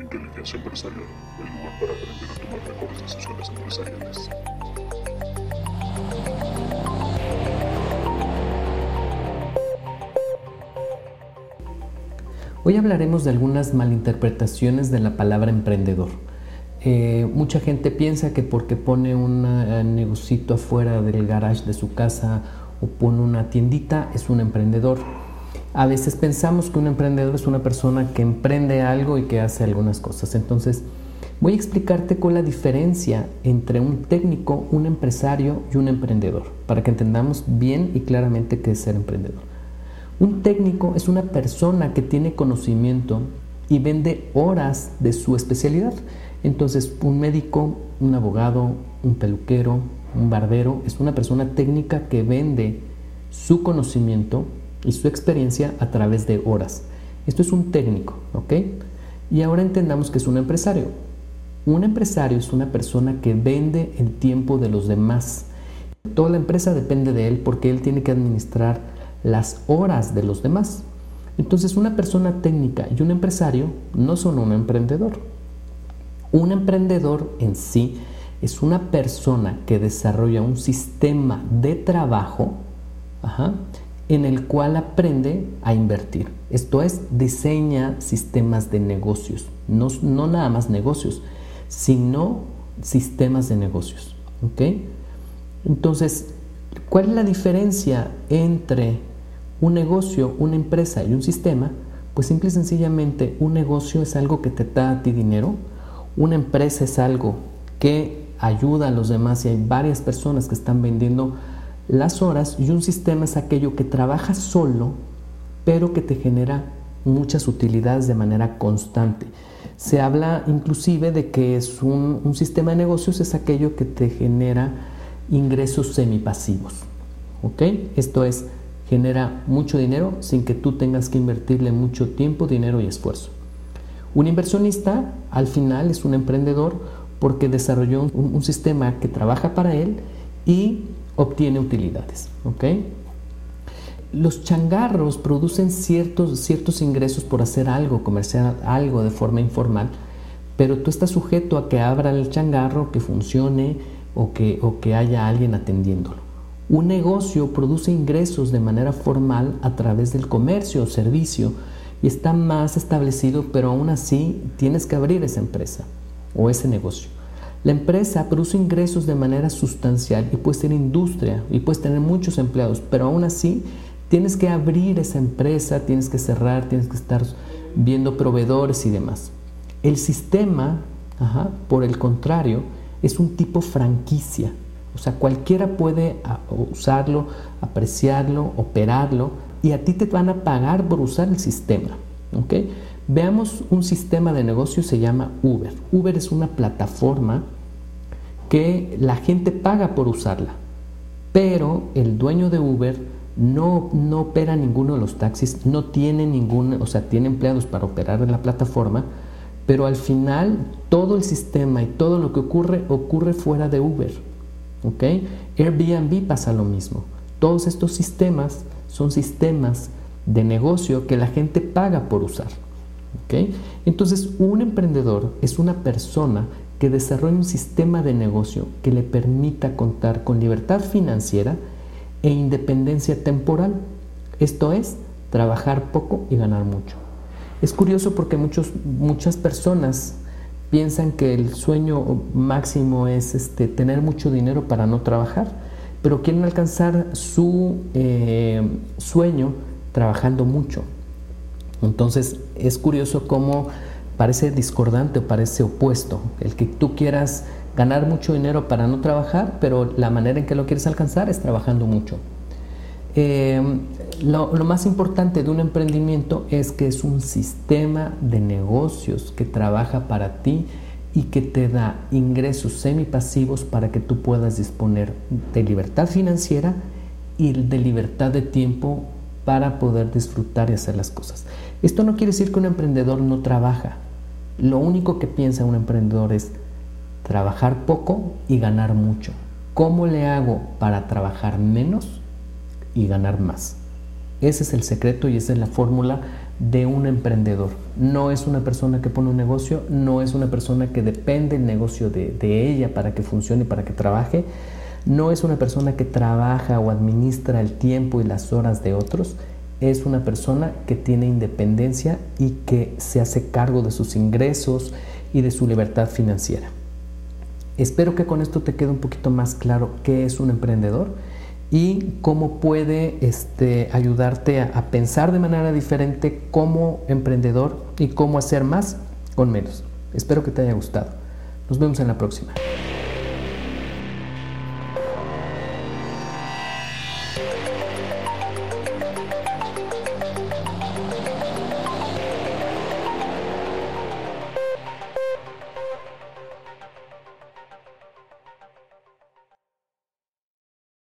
Inteligencia Empresarial, el lugar para aprender a tomar mejores decisiones empresariales. Hoy hablaremos de algunas malinterpretaciones de la palabra emprendedor. Eh, mucha gente piensa que porque pone un eh, negocito afuera del garage de su casa o pone una tiendita es un emprendedor. A veces pensamos que un emprendedor es una persona que emprende algo y que hace algunas cosas. Entonces, voy a explicarte cuál es la diferencia entre un técnico, un empresario y un emprendedor, para que entendamos bien y claramente qué es ser emprendedor. Un técnico es una persona que tiene conocimiento y vende horas de su especialidad. Entonces, un médico, un abogado, un peluquero, un barbero es una persona técnica que vende su conocimiento y su experiencia a través de horas. Esto es un técnico, ¿ok? Y ahora entendamos que es un empresario. Un empresario es una persona que vende el tiempo de los demás. Toda la empresa depende de él porque él tiene que administrar las horas de los demás. Entonces una persona técnica y un empresario no son un emprendedor. Un emprendedor en sí es una persona que desarrolla un sistema de trabajo en el cual aprende a invertir. Esto es, diseña sistemas de negocios, no, no nada más negocios, sino sistemas de negocios. Entonces, ¿cuál es la diferencia entre un negocio, una empresa y un sistema? Pues simple y sencillamente un negocio es algo que te da a ti dinero, una empresa es algo que ayuda a los demás y hay varias personas que están vendiendo las horas y un sistema es aquello que trabaja solo, pero que te genera muchas utilidades de manera constante. Se habla inclusive de que es un, sistema de negocios es aquello que te genera ingresos semipasivos. ¿Ok? Esto es, genera mucho dinero sin que tú tengas que invertirle mucho tiempo, dinero y esfuerzo. Un inversionista al final es un emprendedor porque desarrolló un, un sistema que trabaja para él y obtiene utilidades. ¿ok? Los changarros producen ciertos, ciertos ingresos por hacer algo, comercial, algo de forma informal, pero tú estás sujeto a que abra el changarro, que funcione o que, o que haya alguien atendiéndolo. Un negocio produce ingresos de manera formal a través del comercio o servicio y está más establecido, pero aún así tienes que abrir esa empresa o ese negocio. La empresa produce ingresos de manera sustancial y puedes tener industria y puedes tener muchos empleados, pero aún así tienes que abrir esa empresa, tienes que cerrar, tienes que estar viendo proveedores y demás. El sistema, por el contrario, es un tipo franquicia. O sea, cualquiera puede usarlo, apreciarlo, operarlo y a ti te van a pagar por usar el sistema. Veamos un sistema de negocio, se llama Uber. Uber es una plataforma que la gente paga por usarla, pero el dueño de Uber no, no opera ninguno de los taxis, no tiene ningún, o sea, tiene empleados para operar en la plataforma, pero al final todo el sistema y todo lo que ocurre ocurre fuera de Uber. ¿ok? Airbnb pasa lo mismo. Todos estos sistemas son sistemas de negocio que la gente paga por usar. ¿ok? Entonces, un emprendedor es una persona que desarrolle un sistema de negocio que le permita contar con libertad financiera e independencia temporal. Esto es, trabajar poco y ganar mucho. Es curioso porque muchos, muchas personas piensan que el sueño máximo es este, tener mucho dinero para no trabajar, pero quieren alcanzar su eh, sueño trabajando mucho. Entonces es curioso cómo parece discordante o parece opuesto. El que tú quieras ganar mucho dinero para no trabajar, pero la manera en que lo quieres alcanzar es trabajando mucho. Eh, lo, lo, más importante de un emprendimiento es que es un sistema de negocios que trabaja para ti y que te da ingresos semipasivos para que tú puedas disponer de libertad financiera y de libertad de tiempo para poder disfrutar y hacer las cosas. Esto no quiere decir que un emprendedor no trabaja, lo único que piensa un emprendedor es trabajar poco y ganar mucho. ¿Cómo le hago para trabajar menos y ganar más? Ese es el secreto y esa es la fórmula de un emprendedor. No es una persona que pone un negocio, no es una persona que depende el negocio de, de ella para que funcione y para que trabaje, no es una persona que trabaja o administra el tiempo y las horas de otros, es una persona que tiene independencia y que se hace cargo de sus ingresos y de su libertad financiera. Espero que con esto te quede un poquito más claro qué es un emprendedor y cómo puede este, ayudarte a, a pensar de manera diferente como emprendedor y cómo hacer más con menos. Espero que te haya gustado. Nos vemos en la próxima.